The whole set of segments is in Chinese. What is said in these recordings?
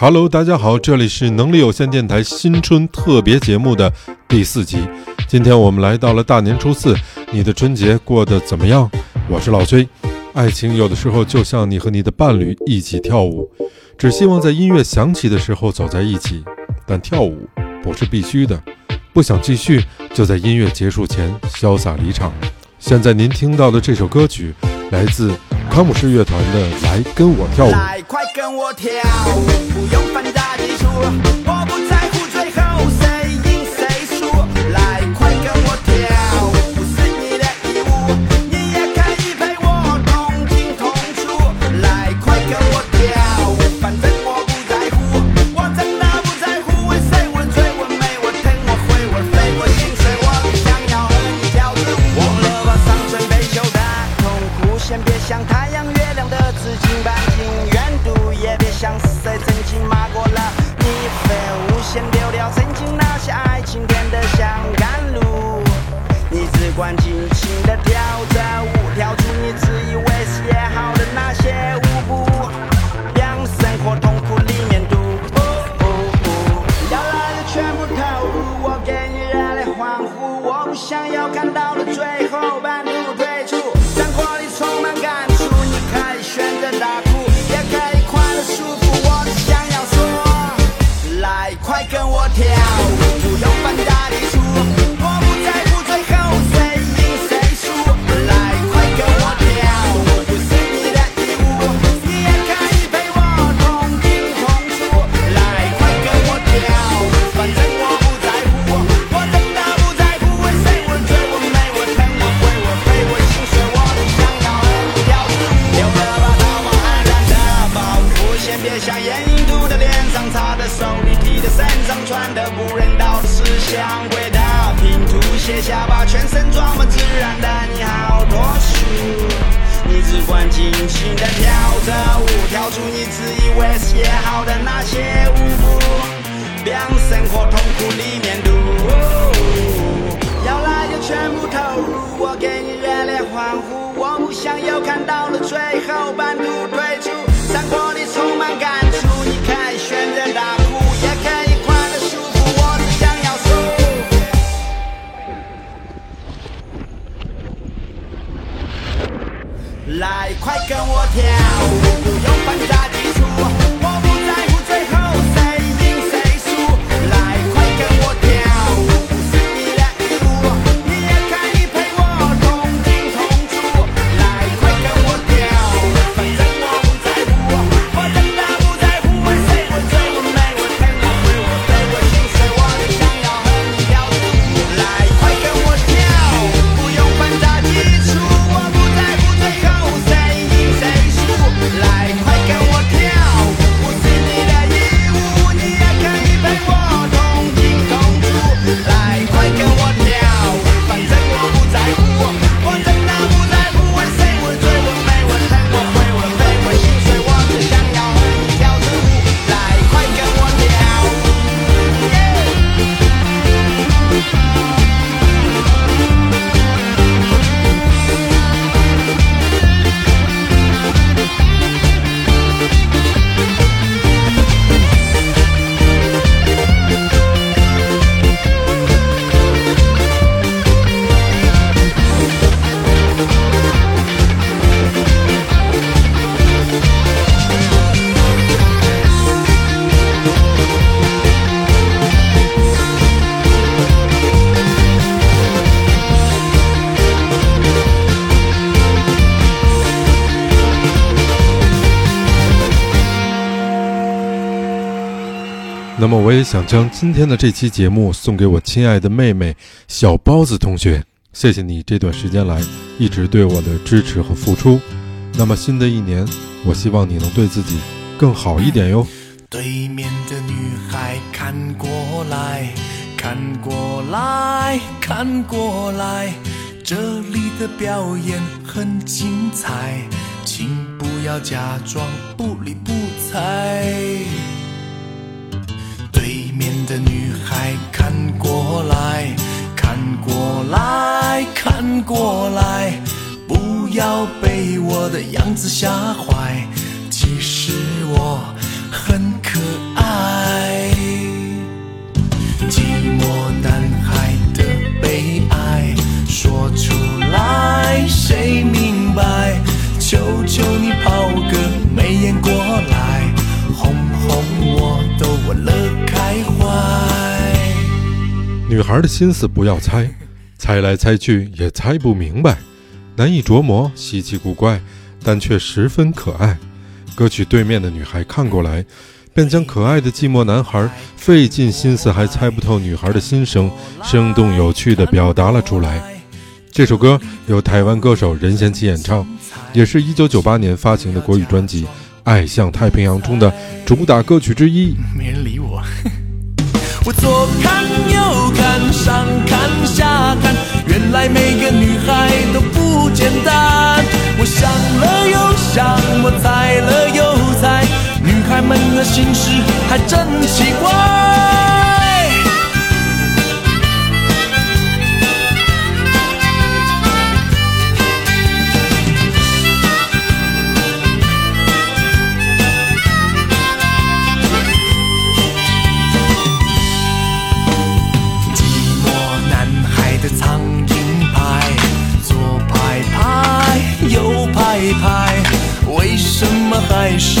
Hello，大家好，这里是能力有限电台新春特别节目的第四集。今天我们来到了大年初四，你的春节过得怎么样？我是老崔。爱情有的时候就像你和你的伴侣一起跳舞，只希望在音乐响起的时候走在一起，但跳舞不是必须的。不想继续，就在音乐结束前潇洒离场。现在您听到的这首歌曲来自康姆士乐团的来跟我跳舞。来快跟我跳舞不用放大技术那么我也想将今天的这期节目送给我亲爱的妹妹小包子同学。谢谢你这段时间来一直对我的支持和付出。那么新的一年我希望你能对自己更好一点哟。对面的女孩看过来看过来看过来这里的表演很精彩请不要假装不理不睬。面的女孩，看过来看过来看过来，不要被我的样子吓坏。其实我很可爱，寂寞男孩的悲哀，说出来谁明？女孩的心思不要猜，猜来猜去也猜不明白，难以琢磨，稀奇古怪，但却十分可爱。歌曲对面的女孩看过来，便将可爱的寂寞男孩费尽心思还猜不透女孩的心声，生动有趣地表达了出来。这首歌由台湾歌手任贤齐演唱，也是一九九八年发行的国语专辑《爱向太平洋》中的主打歌曲之一。没人理我。我看右每个女孩都不简单。我想了又想，我猜了又猜，女孩们的心事还真奇怪。是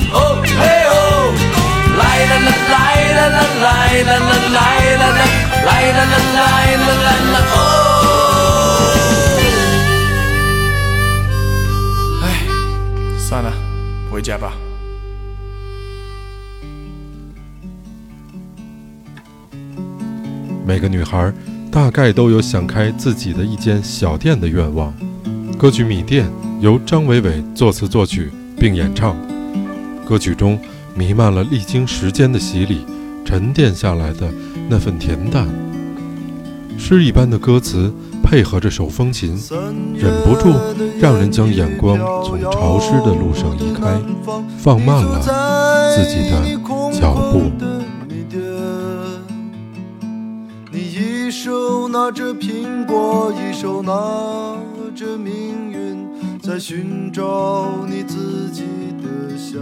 啦啦啦啦啦啦啦啦啦啦哎，算了，回家吧。每个女孩大概都有想开自己的一间小店的愿望。歌曲《米店》由张伟伟作词作曲并演唱，歌曲中弥漫了历经时间的洗礼、沉淀下来的那份恬淡。诗一般的歌词配合着手风琴，忍不住让人将眼光从潮湿的路上移开，放慢了自己的脚步。你一手拿着苹果，一手拿着命运，在寻找你自己的香。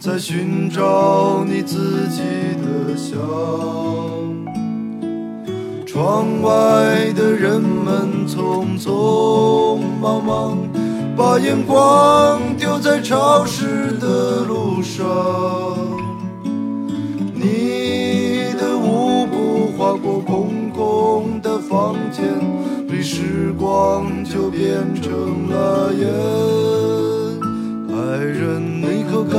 在寻找你自己的香。窗外的人们匆匆忙忙，把眼光丢在潮湿的路上。你的舞步划过空空的房间里，时光就变成了烟。爱人，你可感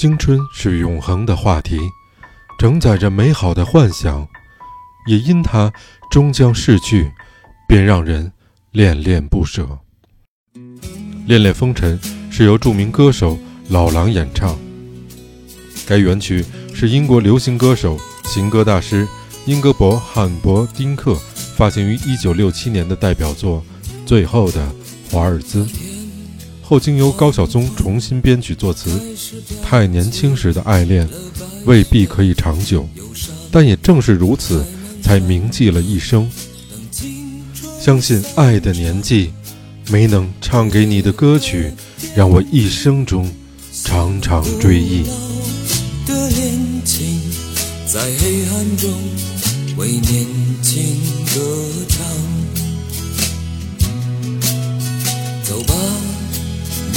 青春是永恒的话题，承载着美好的幻想，也因它终将逝去，便让人恋恋不舍。《恋恋风尘》是由著名歌手老狼演唱，该原曲是英国流行歌手、情歌大师英格伯·汉伯丁克发行于1967年的代表作《最后的华尔兹》。后经由高晓松重新编曲作词。太年轻时的爱恋，未必可以长久，但也正是如此，才铭记了一生。相信爱的年纪，没能唱给你的歌曲，让我一生中常常追忆。的恋情，在黑暗中为年轻歌唱。走吧。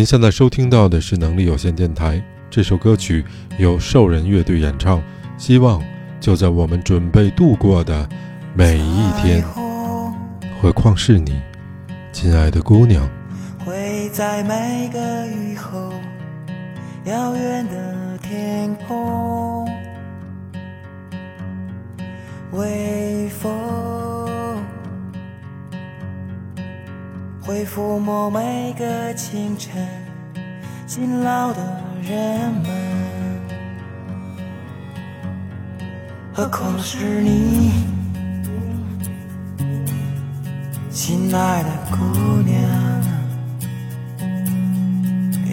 您现在收听到的是能力有限电台，这首歌曲由兽人乐队演唱，希望就在我们准备度过的每一天。何况是你，亲爱的姑娘。会在每个雨后，遥远的天空，微风会抚摸每个清晨，辛劳的人们。何况是你，亲爱的姑娘。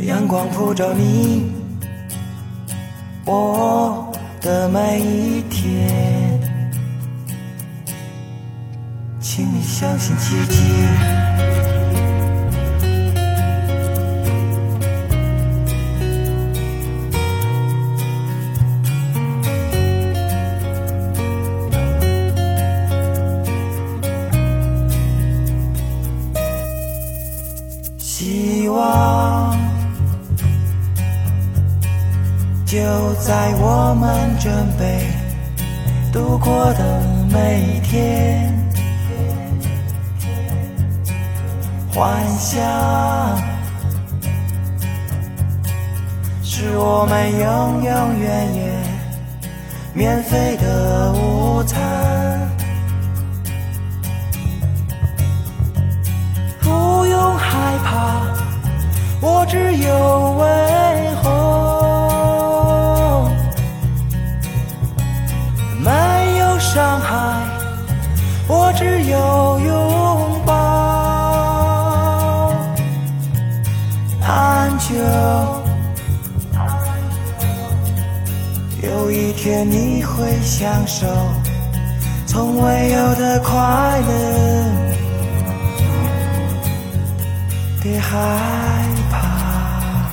阳光普照你我的每一天，请你相信奇迹。在我们准备度过的每一天，幻想是我们永永远远免费的午餐。不用害怕，我只有问候，愿你会享受从未有的快乐。别害怕，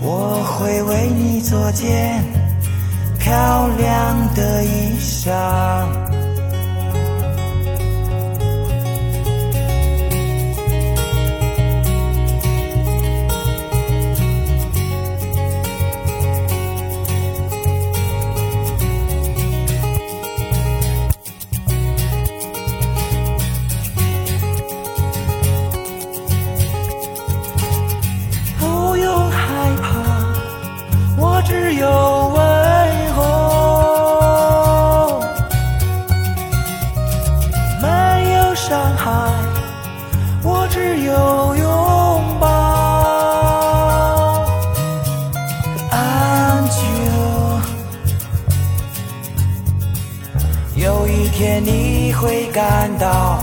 我会为你做件漂亮的衣裳。感到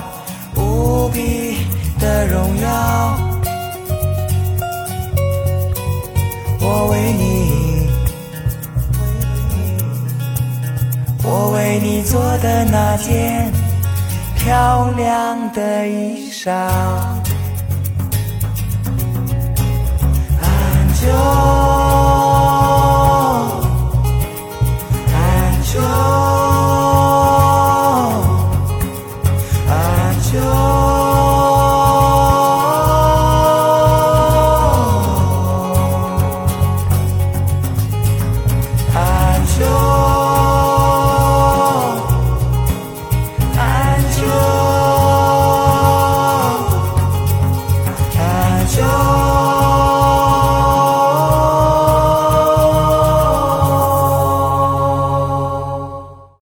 无比的荣耀。我为你，我为你做的那件漂亮的衣裳。